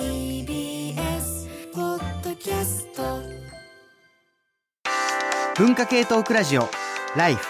TBS ポッドキャスト文化系トークラジオライフ。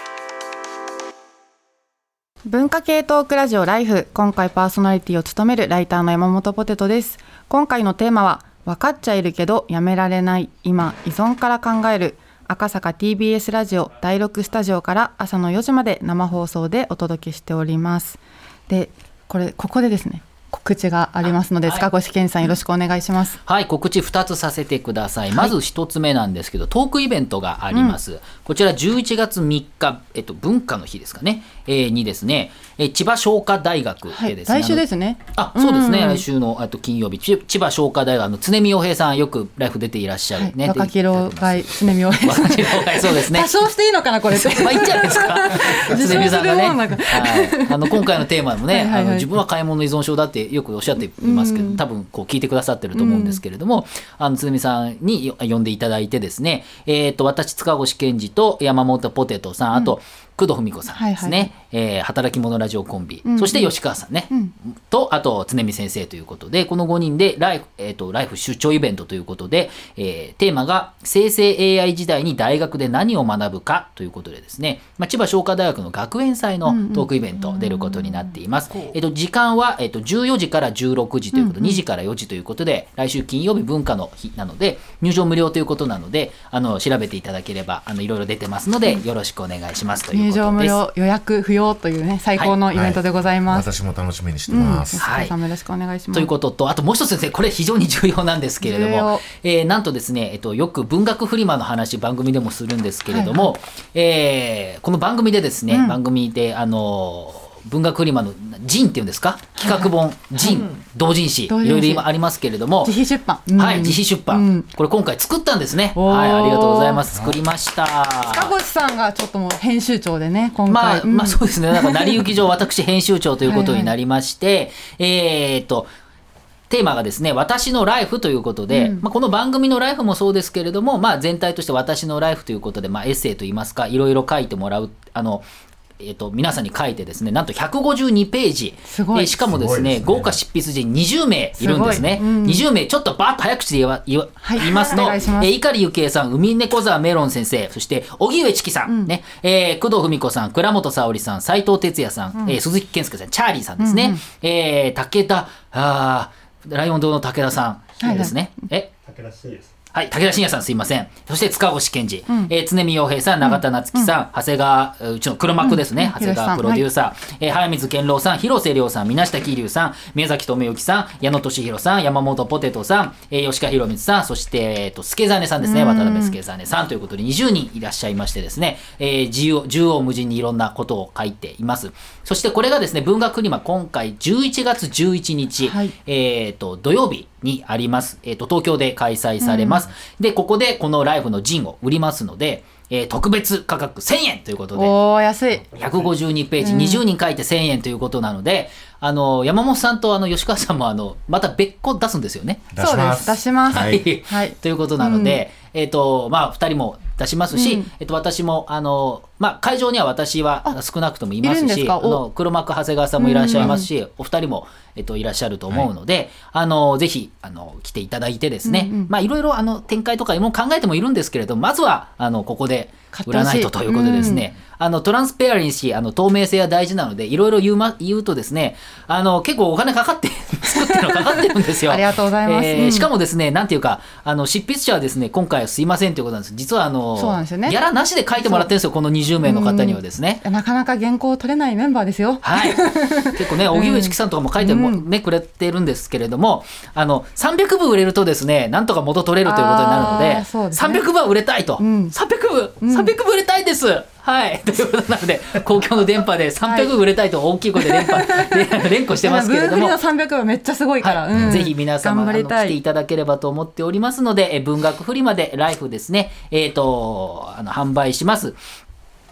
文化系トークラジオライフ。今回パーソナリティを務めるライターの山本ポテトです。今回のテーマは分かっちゃいるけどやめられない。今依存から考える。赤坂 TBS ラジオ第6スタジオから朝の4時まで生放送でお届けしております。でこれここでですね告知がありますので、塚越健さんよろしくお願いします。はい、告知2つさせてください。まず1つ目なんですけど、トークイベントがあります。こちら11月3日、えっと、文化の日ですかね、えーにですね、えー千葉商科大学はい、でですね、来週ですね。あそうですね、うんうん来週のあと金曜日、ち千葉商科大学の常見洋平さん、よくライフ出ていらっしゃはい、るね。若き老害常見洋平さん。若き老害そうですね多少していいのかなこれって。まあいいんじゃないですか。自常見さんがね、はい、あの今回のテーマもね、はいはいはいあの自分は買い物依存症だってよくおっしゃっていますけど、多分こう聞いてくださってると思うんですけれども、あの常見さんによ呼んでいただいてですね、えっ、と私塚越健二と山本ポテトさん、あと工藤文子さんですね、はいはい。えー働き者ラジオコンビ、んそして吉川さんね、ん。とあと常見先生ということでこの5人でライフ,、えー、とライフ出張イベントということで、えーテーマが生成 AI 時代に大学で何を学ぶかということでですね、まあ、千葉商科大学の学園祭のトークイベント出ることになっています、えー、と時間は、えー、と14時から16時ということ、2時から4時ということで来週金曜日文化の日なので入場無料ということなのであの調べていただければあのいろいろ出てますので、よろしくお願いしますという入場無料予約不要というね最高のイベントでございます。私も楽しみにしてうん、ます。吉川さんもよろしくお願いします。ということと、あともう一つですね、これ非常に重要なんですけれども、えーなんとですね、えっと、よく文学フリマの話、番組でもするんですけれども、えーこの番組でですね、うん。番組で、あのー文学フリマのジンっていうんですか？企画本、ジン、同人誌、いろいろ今ありますけれども自、費出版。はい、うん自費出版、うんこれ今回作ったんですね。はい、ありがとうございます。作りました。塚越さんがちょっともう編集長でね今回。まあ、そうですね。なんか成り行き上、私編集長ということになりまして、えーっと、テーマがですね、私のライフということで、うんまあ、この番組のライフもそうですけれども、まあ、全体として私のライフということで、まあ、エッセイといいますか、いろいろ書いてもらう、あの、えー、と皆さんに書いてですねなんと152ページ。すごい。えーしかもですねね。豪華執筆陣20名い。るんですね。すごいうん。20名ちょっとバーッと早口で言わ言わはい。言いますの、お願いします。えー碇ゆきえさん海猫沢メロン先生そして荻上チキさん、ね。えー工藤文子さん倉本沙織さん斉藤哲也さん、えー鈴木健介さんチャーリーさんですね、うんうん。えー武田あーライオン堂の武田さんはいはい。ですね、え？武田真也さん。はい、武田信也さんすいません。そして塚越健二、えー常見洋平さん、永田夏樹さん、長谷川、うちの黒幕ですね、うん。長谷川プロデューサー、えー早水健郎さん、広瀬亮さん、水下桐生さん、宮崎智之さん、矢野俊弘さん、山本ポテトさん、えー吉川博光さん、そして、えーと、助真さんですね、渡辺助真さん。ということで20人いらっしゃいましてですね、えー自由、縦横無尽にいろんなことを書いています。そしてこれがですね、文学リマ今回11月11日、はい。えーと、土曜日にあります。えーと、東京で開催されます。で、ここでこのライフのジンを売りますので、えー特別価格1000円ということで、おー安い。152ページ、20人書いて1000円ということなので、あの、山本さんとあの、吉川さんもあの、また別個出すんですよね。出します。そうです出します。ははいい。はいということなので、えっ、と、まあ、二人も出しますし、うん。えっと、私も、あの、まあ、会場には私は少なくともいますし、あの、黒幕長谷川さんもいらっしゃいますし、お二人も、えっと、いらっしゃると思うので、あの、ぜひ、あの、来ていただいてですね、うんうん。まあ、いろいろ、あの、展開とかも考えてもいるんですけれど、まずは、あの、ここで、売らないとということでですね、あの、トランスペアレンシー、あの、透明性は大事なので、いろいろ言うま、言うとですね、あの、結構お金かかって、作ってるのかかってるんですよ。ありがとうございますえーうんしかもですね、なんていうか、あの、執筆者はですね、今回はすいませんということなんです。実はあの、そうなんですよねギャラなしで書いてもらってるんですよ、この20名の方にはですね。なかなか原稿取れないメンバーですよ。はい。結構ね、荻上チキさんとかも書いても、ね、くれてるんですけれども、あの、300部売れるとですね、なんとか元取れるということになるのあで、ですね300部は売れたいと。ん300部、300部売れたいです。はい。ということなので、公共の電波で300部売れたいと大きい声で連覇、で連呼してますけれども。ブーフリの300はめっちゃすごいから、はいうんぜひ皆様あ。来ていただければと思っておりますので、え文学フリマでライフですね、えっ、と、あの、販売します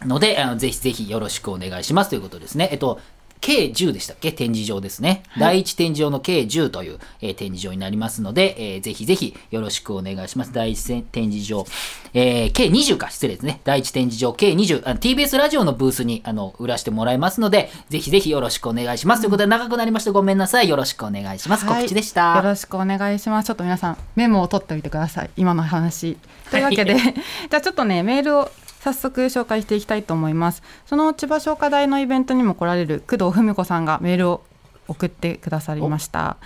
ので、あのぜひぜひよろしくお願いしますということですね。えっと、計10でしたっけ？展示場ですね。第1展示場の計10という、えー展示場になりますので、えーぜひぜひよろしくお願いします。第1展示場、えー計20か、失礼ですね。第1展示場計20、あの TBS ラジオのブースにあの売らしてもらいますので、ぜひぜひよろしくお願いします。ということで長くなりましてごめんなさい。よろしくお願いします。告知でした。はいよろしくお願いします。ちょっと皆さんメモを取っておいてください。今の話。というわけで、じゃあちょっとねメールを早速紹介していきたいと思います。その千葉商科大のイベントにも来られる工藤文子さんがメールを送ってくださりました。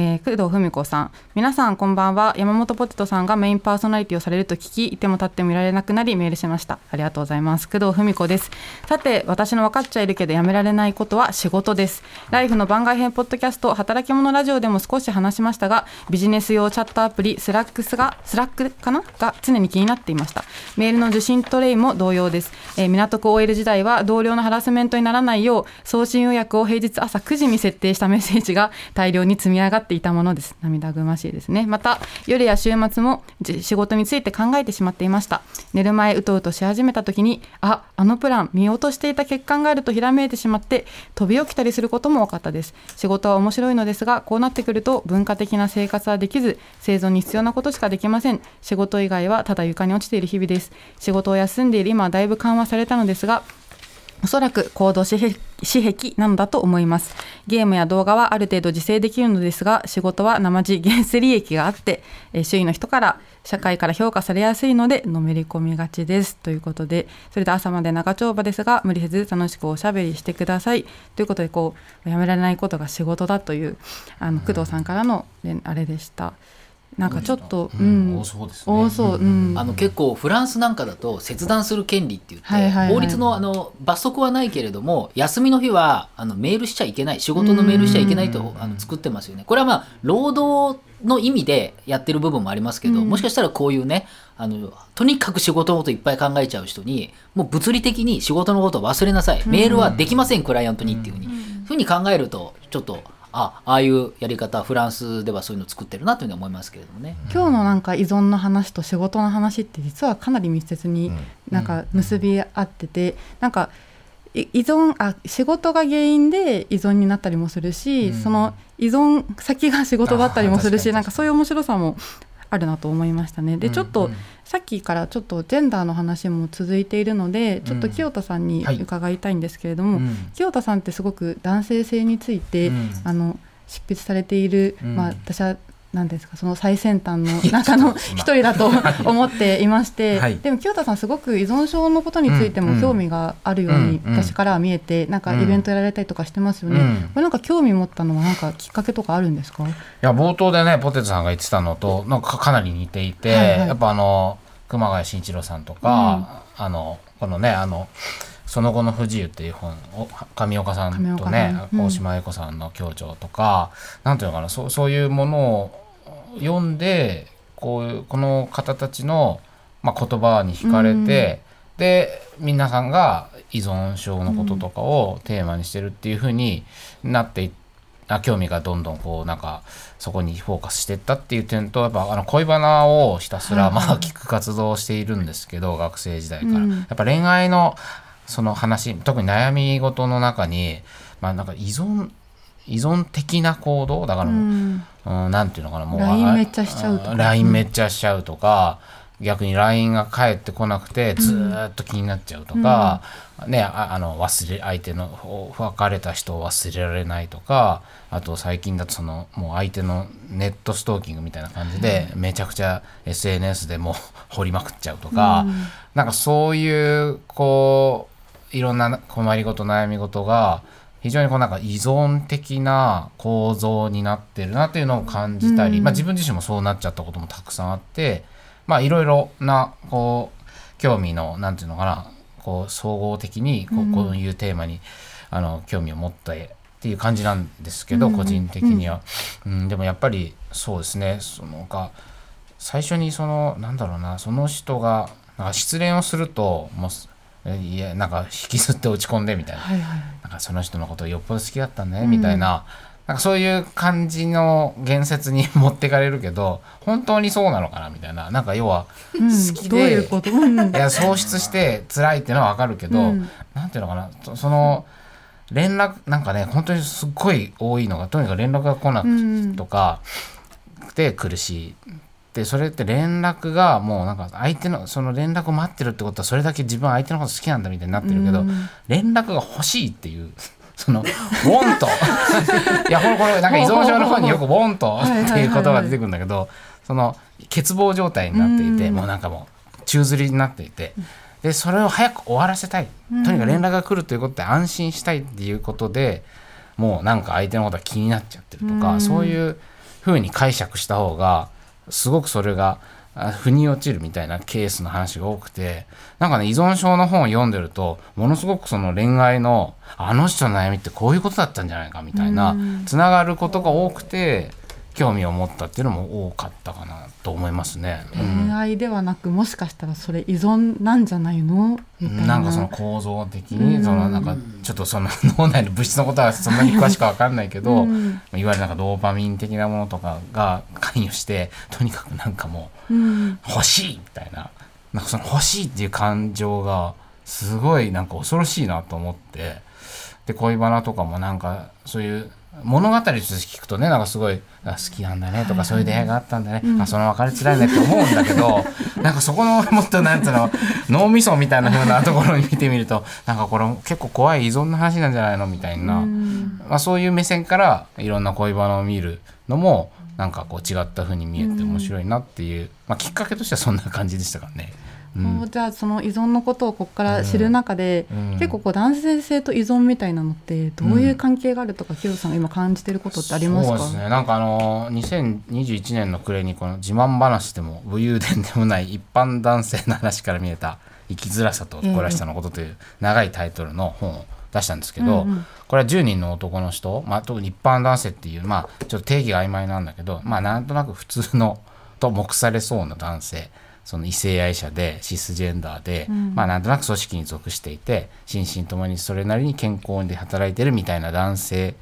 えー、工藤文子さん。皆さんこんばんは。山本ポテトさんがメインパーソナリティをされると聞きいても立ってもいられなくなりメールしました。ありがとうございます。工藤文子です。さて私の分かっちゃいるけどやめられないことは仕事です。ライフの番外編ポッドキャスト働き者ラジオでも少し話しましたがビジネス用チャットアプリスラックスがスラックかな？が常に気になっていました。メールの受信トレイも同様です、えー港区 OL 時代は同僚のハラスメントにならないよう送信予約を平日朝9時に設定したメッセージが大量に積み上がってていたものです。涙ぐましいですね。また夜や週末も仕事について考えてしまっていました。寝る前うとうとし始めた時にああのプラン見落としていた欠陥があるとひらめいてしまって飛び起きたりすることも多かったです。仕事は面白いのですがこうなってくると文化的な生活はできず生存に必要なことしかできません。仕事以外はただ床に落ちている日々です。仕事を休んでいる今はだいぶ緩和されたのですがおそらく行動私癖なのだと思います。ゲームや動画はある程度自制できるのですが仕事は生地原生利益があって、え周囲の人から社会から評価されやすいのでのめり込みがちです。ということでそれで朝まで長丁場ですが無理せず楽しくおしゃべりしてください。ということでこうやめられないことが仕事だというあの工藤さんからの、ねあれでした。なんかちょっと、うん。多そうですね。多そう、うん。あの結構フランスなんかだと切断する権利って言って、はいはいはい。法律のあの罰則はないけれども休みの日はあのメールしちゃいけない仕事のメールしちゃいけないとあの作ってますよね。これはまあ労働の意味でやってる部分もありますけど、うん。もしかしたらこういうねあのとにかく仕事のこといっぱい考えちゃう人にもう物理的に仕事のことを忘れなさい、メールはできませんクライアントにっていうふうに、うふうに考えるとちょっとあああいうやり方フランスではそういうの作ってるなというふうに思いますけれどもね。今日のなんか依存の話と仕事の話って実はかなり密接になんか結び合ってて、なんかい依存あ仕事が原因で依存になったりもするし、その依存先が仕事だったりもするしなんかそういう面白さもあるなと思いましたね。でちょっと、さっきからちょっとジェンダーの話も続いているのでちょっと清田さんにはい。伺いたいんですけれども、うん。清田さんってすごく男性性について、うん。あの執筆されている、うん。まあ、私は何ですか？その最先端の 中の一人だと思っていまして、はい。でも清田さんすごく依存症のことについてうんうん。も興味があるようにうんうん。私からは見えてなんかイベントやられたりとかしてますよね、うん。これなんか興味持ったのはなんかきっかけとかあるんですか？いや冒頭でねポテトさんが言ってたのとなんかかなり似ていて、はいはい。やっぱあの熊谷慎一郎さんとか、あのこのねあのその後の不自由っていう本を上岡さんとねうん。大島恵子さんの協調とか、なんていうのかなそうそういうものを読んでこういうこの方たちの、まあ、言葉に惹かれて、で皆さんが依存症のこととかをテーマにしてるっていうふうになっていって。あ興味がどんどんこうなんかそこにフォーカスしていったっていう点とやっぱあの恋バナをひたすらまあ聞く活動をしているんですけど学生時代から、うん。やっぱ恋愛のその話特に悩み事の中にまあなんか依存依存的な行動だからうもう、ん。うん、なんていうのかなもう LINE あめっちゃしちゃうとか。めっちゃしちゃうとか、逆に LINE が返ってこなくてずーっと気になっちゃうとか、ねああの忘れ相手の別れた人を忘れられないとかあと最近だとそのもう相手のネットストーキングみたいな感じで、めちゃくちゃ SNS でもう掘りまくっちゃうとか、なんかそういうこういろんな困りごと悩み事が非常にこうなんか依存的な構造になってるなっていうのを感じたり、うん。まあ、自分自身もそうなっちゃったこともたくさんあってまあいろいろなこう興味のなんていうのかなこう総合的にこうこういうテーマにあの興味を持ってっていう感じなんですけど、うん。個人的には、うん、でもやっぱりそうですね。そのか最初にそのなんだろうなその人がなんか失恋をするともういやなんか引きずって落ち込んでみたいな。はいはいなんかその人のことをよっぽど好きだったんだねみたいな,、なんかそういう感じの言説に持ってかれるけど本当にそうなのかなみたいな。なんか要はうん。好きでどういうこと、うん。いや喪失して辛いっていうのはわかるけど、うん。なんていうのかなそその連絡なんかね本当にすっごい多いのがとにかく連絡が来なくとかで苦しい。でそれって連絡がもうなんか相手のその連絡を待ってるってことはそれだけ自分は相手のこと好きなんだみたいになってるけど、連絡が欲しいっていう その「ウォント」いやこれこれなんか依存症の方によく「ウォント」っていう言葉が出てくるんだけどその欠乏状態になっていてもうなんかもう宙吊りになっていてでそれを早く終わらせたい。とにかく連絡が来るということで安心したいっていうことでもうなんか相手のことが気になっちゃってるとかそういうふうに解釈した方がすごくそれがあ腑に落ちるみたいなケースの話が多くてなんかね依存症の本を読んでるとものすごくその恋愛のあの人の悩みってこういうことだったんじゃないかみたいなつながることが多くて興味を持ったっていうのも多かったかなと思いますね。うん。恋愛ではなくもしかしたらそれ依存なんじゃないの？みたいな。なんかその構造的にそのなんかちょっとその脳内の物質のことはそんなに詳しくわかんないけど、うん。いわゆるなんかドーパミン的なものとかが関与してとにかくなんかもううん。欲しいみたいな。なんかその欲しいっていう感情がすごいなんか恐ろしいなと思って。で恋バナとかもなんかそういう物語として聞くとねなんかすごいあ好きなんだねとかそういう出会いがあったんだね、あその別れつらいねって思うんだけど なんかそこのもっとなんつうの脳みそみたいな風なところに見てみるとなんかこれ結構怖い依存の話なんじゃないのみたいな、まあ、そういう目線からいろんな恋バナを見るのもなんかこう違った風に見えて面白いなっていう、まあ、きっかけとしてはそんな感じでしたからね。うん。じゃあその依存のことをここから知る中で、うん。結構こう男性性と依存みたいなのってどういう関係があるとか、清さんが今感じてることってありますか？そうですね。なんかあの2021年の暮れにこの自慢話でも武勇伝でもない一般男性の話から見えた生きづらさと誇らしさのことという長いタイトルの本を出したんですけど、うんうん。これは10人の男の人、まあ、特に一般男性っていう、まあ、ちょっと定義が曖昧なんだけど、まあ、なんとなく普通のと目されそうな男性その異性愛者でシスジェンダーで、まあ、なんとなく組織に属していて心身ともにそれなりに健康で働いてるみたいな男性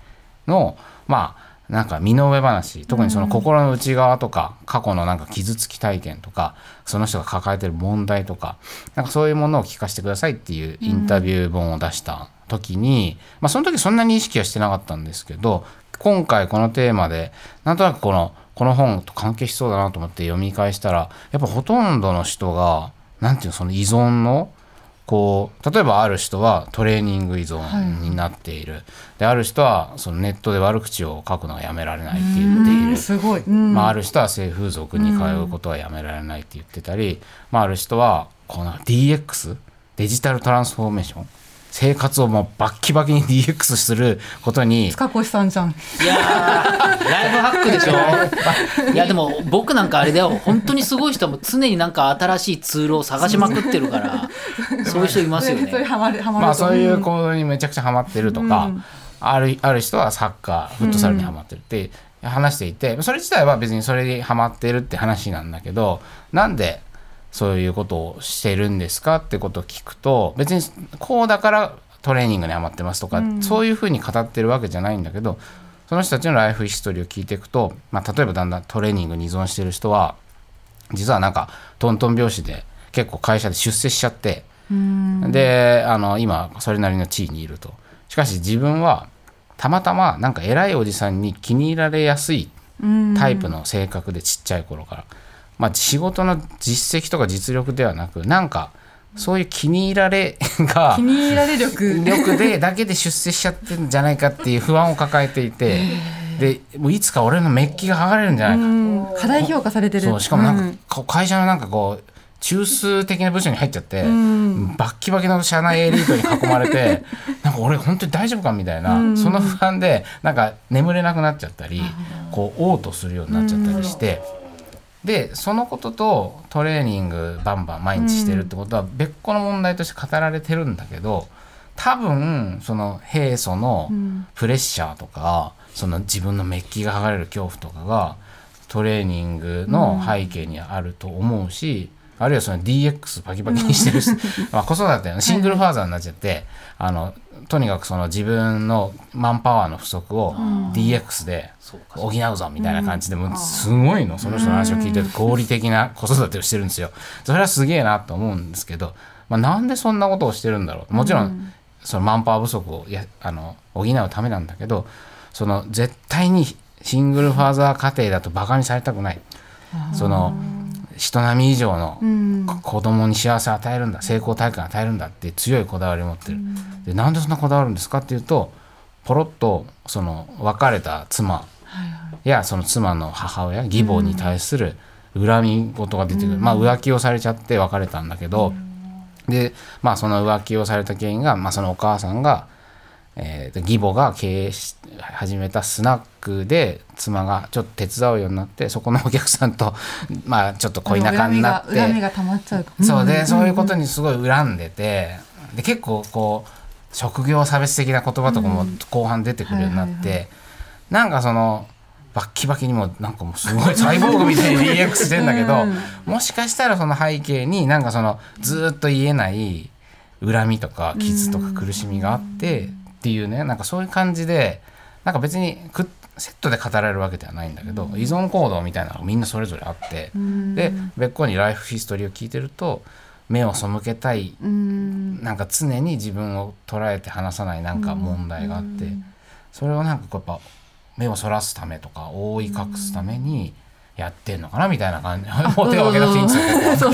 のまあなんか身の上話特にその心の内側とか、過去のなんか傷つき体験とかその人が抱えてる問題とかなんかそういうものを聞かせてくださいっていうインタビュー本を出した時に、まあその時そんなに意識はしてなかったんですけど今回このテーマでなんとなくこのこの本と関係しそうだなと思って読み返したらやっぱほとんどの人がなんていうのその依存のこう例えばある人はトレーニング依存になっている、である人はそのネットで悪口を書くのがやめられないって言っている。すごい、うん。まあ、ある人は性風俗に通うことはやめられないって言ってたり、まあ、ある人はこの DX デジタルトランスフォーメーション？生活をもうバッキバキに DX することに塚越さんじゃん。いやーライフハックでしょ。いやでも僕なんかあれだよ。本当にすごい人はもう常になんか新しいツールを探しまくってるからそういう人いますよね。ハマるハマると。まあそういう行動にめちゃくちゃハマってるとか、あるある人はサッカーフットサルにハマってるって話していて、それ自体は別にそれにハマってるって話なんだけどなんでそういうことをしてるんですかってことを聞くと別にこうだからトレーニングにハマってますとか、そういうふうに語ってるわけじゃないんだけどその人たちのライフヒストリーを聞いていくと、まあ、例えばだんだんトレーニングに依存してる人は実はなんかトントン拍子で結構会社で出世しちゃってであの今それなりの地位にいると。しかし自分はたまたまなんか偉いおじさんに気に入られやすいタイプの性格でちっちゃい頃から、まあ、仕事の実績とか実力ではなくなんかそういう気に入られが 気に入られ力。力でだけで出世しちゃってるんじゃないかっていう不安を抱えていてでもういつか俺のメッキが剥がれるんじゃないか。うん過大評価されてる。そうしかもなんか、うん。会社のなんかこう中枢的な部署に入っちゃって、バッキバキの社内エリートに囲まれて なんか俺本当に大丈夫かみたいな、その不安でなんか眠れなくなっちゃったりこう嘔吐するようになっちゃったりして。でそのこととトレーニングバンバン毎日してるってことは別個の問題として語られてるんだけど多分その平素のプレッシャーとか、その自分のメッキが剥がれる恐怖とかがトレーニングの背景にあると思うし、あるいはその DX パキパキにしてるし、まあ子育てのシングルファーザーになっちゃって、あのとにかくその自分のマンパワーの不足を DX で補うぞみたいな感じでもうすごいのその人の話を聞いてると合理的な子育てをしてるんですよ。それはすげえなと思うんですけど、まあ、なんでそんなことをしてるんだろう。もちろんそのマンパワー不足をやあの補うためなんだけどその絶対にシングルファーザー家庭だとバカにされたくない。その人並み以上の子供に幸せを与えるんだ成功体験を与えるんだって強いこだわりを持ってる。でなんでそんなこだわるんですかっていうとポロッとその別れた妻やその妻の母親義母に対する恨み事が出てくる、まあ浮気をされちゃって別れたんだけど、でまあその浮気をされた原因が、まあ、そのお母さんが、えー義母が経営し始めたスナックで妻がちょっと手伝うようになってそこのお客さんと まあちょっと恋仲になって。恨みが溜まっちゃうそうで、そういうことにすごい恨んでてで結構こう職業差別的な言葉とかも後半出てくるようになって、なんかそのバッキバキにもなんかもうすごいサイボーグみたいに DX してんだけど、もしかしたらその背景になんかそのずーっと言えない恨みとか傷とか苦しみがあってっていうねなんかそういう感じでなんか別にくセットで語られるわけではないんだけど、依存行動みたいなのがみんなそれぞれあって、で別個にライフヒストリーを聞いてると目を背けたいうん。なんか常に自分を捉えて話さないなんか問題があって、それをなんかこうやっぱ目をそらすためとか覆い隠すためにやってんのかなみたいな感じもう手を挙げなくていいんですよ。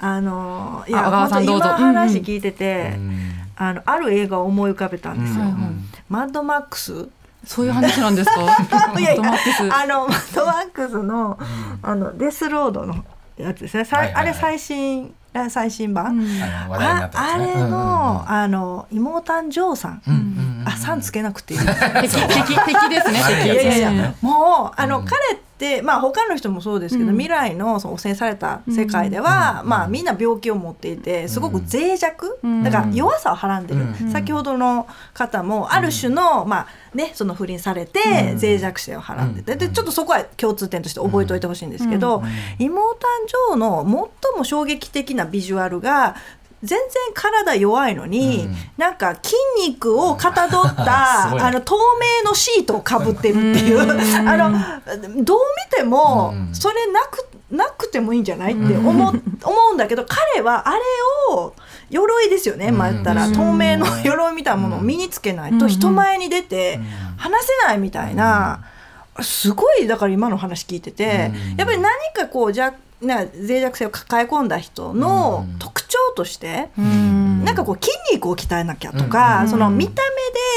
あのいやあ小川さんどうぞ。今話聞いてて、うんあのある映画を思い浮かべたんですよ。うん。マッドマックス。そういう話なんですか？いやいやマックス。あのマッドマックスの,、あのデスロードのやつですね、さいはいはいはい。あれ最新あ最新版、あの話題になああれの、うんうんうん。あの妹ジョーさん、うんうん。うんあさんつけなくていい。敵敵敵ですね敵。悪いやついや。もうあの、うん。彼ってまあ他の人もそうですけど、うん。未来のその汚染された世界では、うん。まあみんな病気を持っていてすごく脆弱、うん。だから弱さをはらんでる、うん。先ほどの方もある種の、まあねその不倫されてうん。脆弱性をはらんでて、でちょっとそこは共通点として覚えておいてほしいんですけど、うん。妹誕生の最も衝撃的なビジュアルが全然体弱いのに、うん。なんか筋肉をかたどった あの透明のシートをかぶってるっていう。あのどう見てもうん。それなくなくてもいいんじゃないって思,、思うんだけど彼はあれを鎧ですよね、まあ言ったら。うん。透明の鎧みたいなものを身につけないと人前に出て話せないみたいな。すごいだから今の話聞いてて、うん。やっぱり何かこうじゃな脆弱性を抱え込んだ人のうん。特徴として、うん。なんかこう筋肉を鍛えなきゃとか、うん。その見た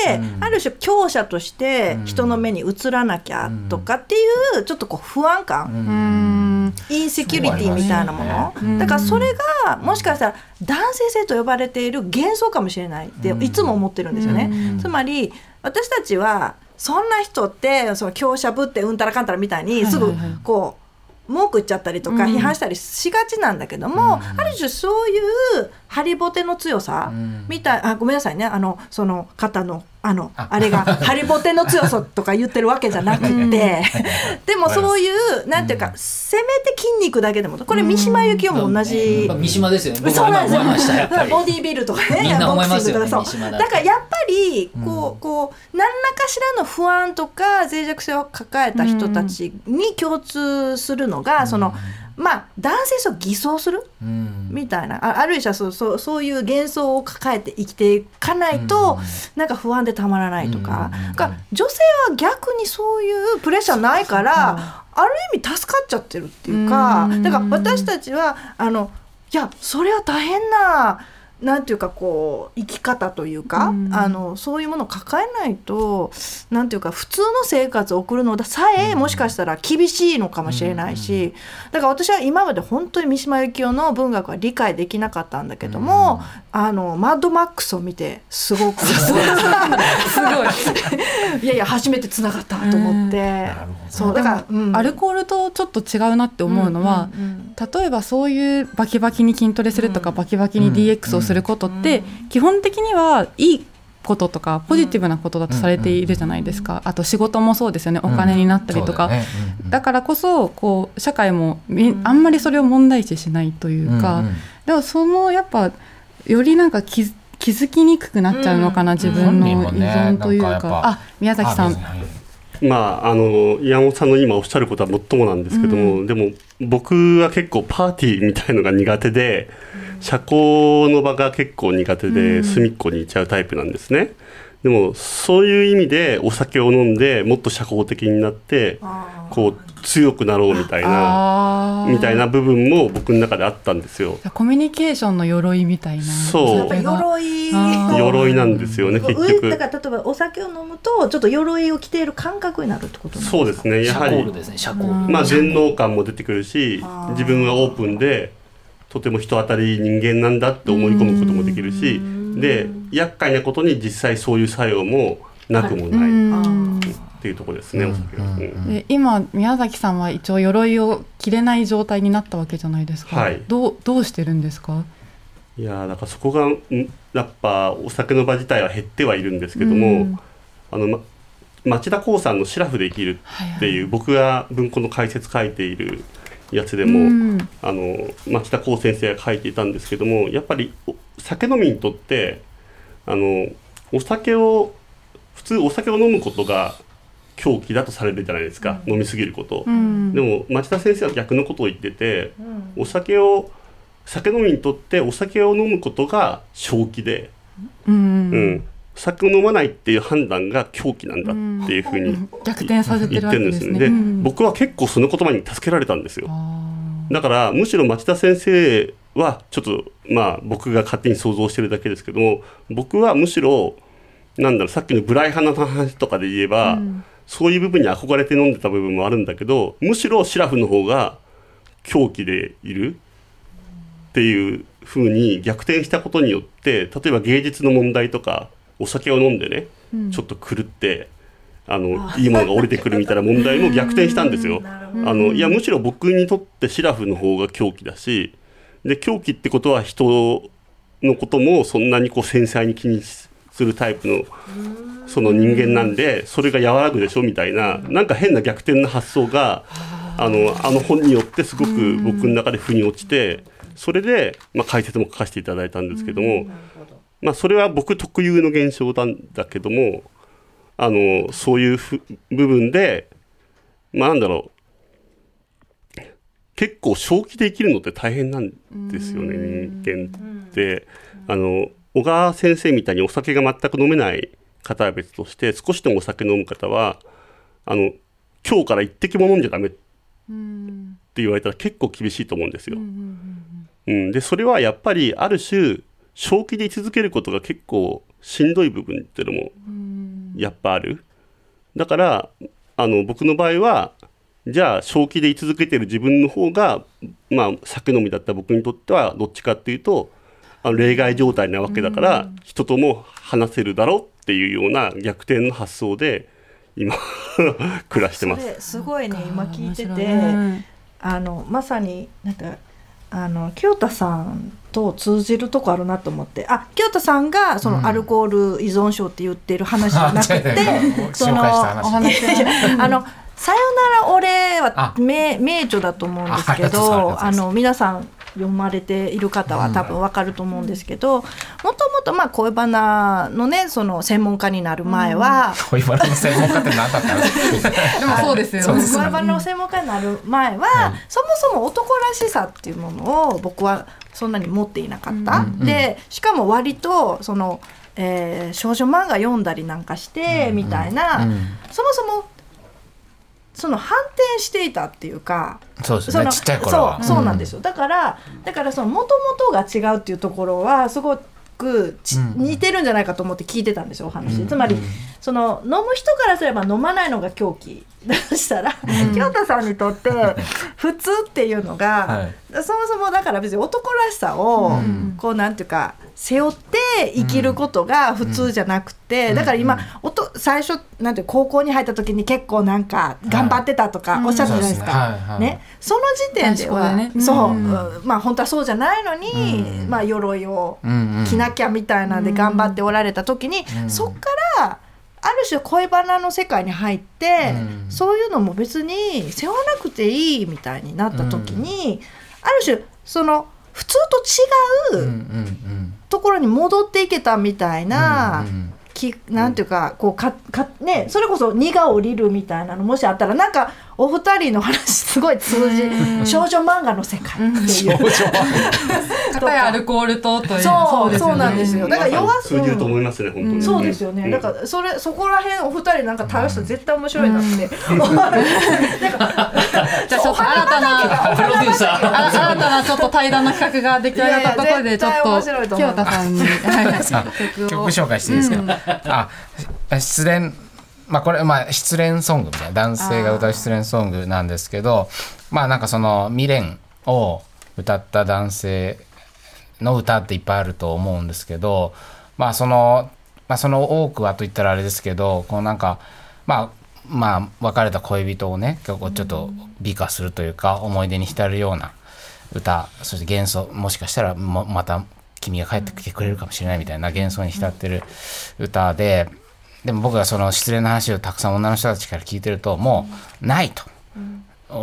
目でうん。ある種強者としてうん。人の目に映らなきゃとかっていうちょっとこう不安感、うん。インセキュリティみたいなもの、だからそれがもしかしたら男性性と呼ばれている幻想かもしれないってうん。いつも思ってるんですよね。うん。つまり私たちはそんな人ってその強者ぶってうんたらかんたらみたいにすぐこう文句言っちゃったりとかうん。批判したりしがちなんだけども、うん。ある種そういうハリボテの強さ？うん。みたいあごめんなさいね。あのその方のあのあ。あれが ハリボテの強さとか言ってるわけじゃなくて。でもそういうなんていうかせめて筋肉だけでもこれ三島由紀夫も同じ。まあ三島ですよね。僕そうなんですよ。ボディービルとかねみんな思いますよねだからやっぱりこう,、こう何らかしらの不安とか脆弱性を抱えた人たちに共通するのが、そのまあ男性性を偽装する？うん。みたいな。あある種はそうそうそういう幻想を抱えて生きていかないと、なんか不安でたまらないとか,、うん。が女性は逆にそういうプレッシャーないから、ある意味助かっちゃってるっていうか、うん。だから私たちはあのいやそれは大変ななんていうかこう生き方というか、うん。あのそういうものを抱えないとなんていうか普通の生活を送るのさえもしかしたら厳しいのかもしれないし、だから私は今まで本当に三島由紀夫の文学は理解できなかったんだけども、あのマッドマックスを見てすごく すごい。いやいや初めてつながったと思って、そうだから、うん。アルコールとちょっと違うなって思うのは、うんうん例えばそういうバキバキに筋トレするとか、バキバキに DX をすることって、基本的にはいいこととかポジティブなことだとされているじゃないですか、あと仕事もそうですよね。お金になったりとか、だよね。うんうんだからこそこう社会もみあんまりそれを問題視しないというか、うんうんでもそのやっぱよりなんか気づ気づきにくくなっちゃうのかな、自分の依存というか。ねかあ宮崎さん。まああの山本さんの今おっしゃることはもっともなんですけども、でも僕は結構パーティーみたいのが苦手で、社交の場が結構苦手で隅っこに行っちゃうタイプなんですね。でもそういう意味でお酒を飲んでもっと社交的になってこう強くなろうみたいなみたいな部分も僕の中であったんですよ。コミュニケーションの鎧みたいな。そう。鎧。鎧なんですよね結局。上だから例えばお酒を飲むとちょっと鎧を着ている感覚になるってことなんですか？そうですねや社はり。交ですね社交。まあ全能感も出てくるし自分がオープンでとても人当たりいい人間なんだって思い込むこともできるしで厄介なことに実際そういう作用もなくもうない。ん。っていうところですねお酒は。うん。うんで今宮崎さんは一応鎧を着れない状態になったわけじゃないですか、はい。どうどうしてるんですか？いやーだからそこがんやっぱお酒の場自体は減ってはいるんですけども、うん。あの、ま、町田光さんの「シラフで生きる」っていう、僕が文庫の解説書いているやつでも、うん。あの町田光先生が書いていたんですけどもやっぱりお酒飲みにとってあのお酒を普通お酒を飲むことが狂気だとされるじゃないですか、飲みすぎること。うん。でも町田先生は逆のことを言ってて、お酒を酒飲みにとってお酒を飲むことが正気で、うん。うん酒を飲まないっていう判断が狂気なんだっていうふうに逆転させてるわけですね。で、うん。僕は結構その言葉に助けられたんですよ。あだからむしろ町田先生はちょっとまあ僕が勝手に想像してるだけですけども僕はむしろなんだろうさっきのブライ派の話とかで言えば、そういう部分に憧れて飲んでた部分もあるんだけどむしろシラフの方が狂気でいるっていう風に逆転したことによって例えば芸術の問題とかお酒を飲んでね、ちょっと狂ってあのいいものが降りてくるみたいな問題も 逆転したんですよ。あのいやむしろ僕にとってシラフの方が狂気だしで狂気ってことは人のこともそんなにこう繊細に気にするタイプのその人間なんでそれが和らぐでしょみたいななんか変な逆転の発想があのあの本によってすごく僕の中で腑に落ちてそれで、まあ、解説も書かせていただいたんですけども、まあ、それは僕特有の現象なんだけどもあのそういうふ部分でまあなんだろう。結構正気で生きるのって大変なんですよね人間って。あの小川先生みたいにお酒が全く飲めない方は別として少しでもお酒飲む方はあの今日から一滴も飲んじゃダメって言われたら結構厳しいと思うんですよ。うん、でそれはやっぱりある種正気で居続けることが結構しんどい部分っていうのもやっぱある。だからあの僕の場合はじゃあ正気で居続けてる自分の方がまあ酒飲みだった僕にとってはどっちかっていうとあの例外状態なわけだから、人とも話せるだろうっていうような逆転の発想で今 暮らしてます。それすごいね今聞いてて、ねあのまさになんかあの清田さんと通じるとこあるなと思って。あ清田さんがそのアルコール依存症って言ってる話じゃなくて、その紹介したお話話 あの「さよなら俺」はあ。名名著だと思うんですけどあの皆さん読まれている方は多分わかると思うんですけどもともとまあ恋バナのねその専門家になる前は、恋バナの専門家って何だったんですかでもそうですよそうです。恋バナの専門家になる前は、そもそも男らしさっていうものを僕はそんなに持っていなかった。でしかも割とその、えー少女漫画読んだりなんかしてみたいな、うん。そもそもその反転していたっていうか。そうですね。ちっちゃい頃は。そうそうなんですよ、だからだからその元々が違うっていうところはすごくちうん。似てるんじゃないかと思って聞いてたんですよお話、つまりその飲む人からすれば飲まないのが狂気だとしたら、清田さんにとって 普通っていうのが、はい。そもそもだから別に男らしさを、こうなんていうか背負って生きることが普通じゃなくて、だから今、おと最初なんて高校に入った時に結構なんか頑張ってたとかおっしゃったじゃないですか。ね。その時点ではねそう、うん。うんまあ本当はそうじゃないのに、うん。まあ鎧をうんうん。着なきゃみたいなんで頑張っておられた時に、うん。そっからある種恋バナの世界に入って、うん。そういうのも別に背負わなくていいみたいになった時に、ある種その普通と違ううんうんうん。ところに戻っていけたみたいなきなんていうかこうかかねそれこそ荷が下りるみたいなのもしあったらなんかお二人の話すごい通じ少女漫画の世界っていう。片やアルコールとという。そうですよね。そうなんですよ。だから弱通じると思いますね、本当に。そうですよね、ん。だからそれそこら辺お二人なんか対応したら絶対面白いなって、じゃあちょっと新たなプロデューサーあ新たなちょっと対談の企画が出来上がったところでちょっとと清田さんに、曲紹介していいですか、あ失恋まあこれまあ失恋ソングみたいな男性が歌う失恋ソングなんですけどまあなんかその未練を歌った男性の歌っていっぱいあると思うんですけどまあそのまあその多くはと言ったらあれですけどこうなんかまあまあ別れた恋人をね結構ちょっと美化するというか思い出に浸るような歌そして幻想もしかしたらまた君が帰ってきてくれるかもしれないみたいな幻想に浸ってる歌ででも僕がその失恋の話をたくさん女の人たちから聞いてるともうないと、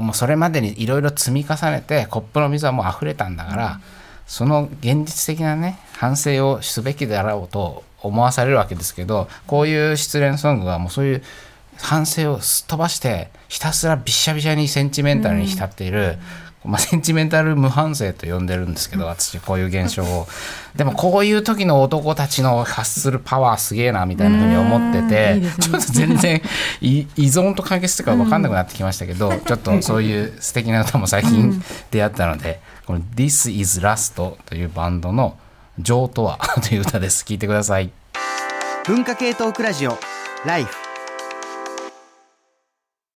もうそれまでにいろいろ積み重ねてコップの水はもう溢れたんだから、その現実的なね反省をすべきだろうと思わされるわけですけどこういう失恋ソングはもうそういう反省をすっ飛ばしてひたすらびしゃびしゃにセンチメンタルに浸っている、まあ、センチメンタル無反省と呼んでるんですけど私こういう現象を。でもこういう時の男たちの発するパワーすげえなみたいなふうに思っててちょっと全然い依存と関係してるか分かんなくなってきましたけどちょっとそういう素敵な歌も最近出会ったのでこの「This is Last」というバンドの「情とは」という歌です。聞いてください。文化系トークラジオライフ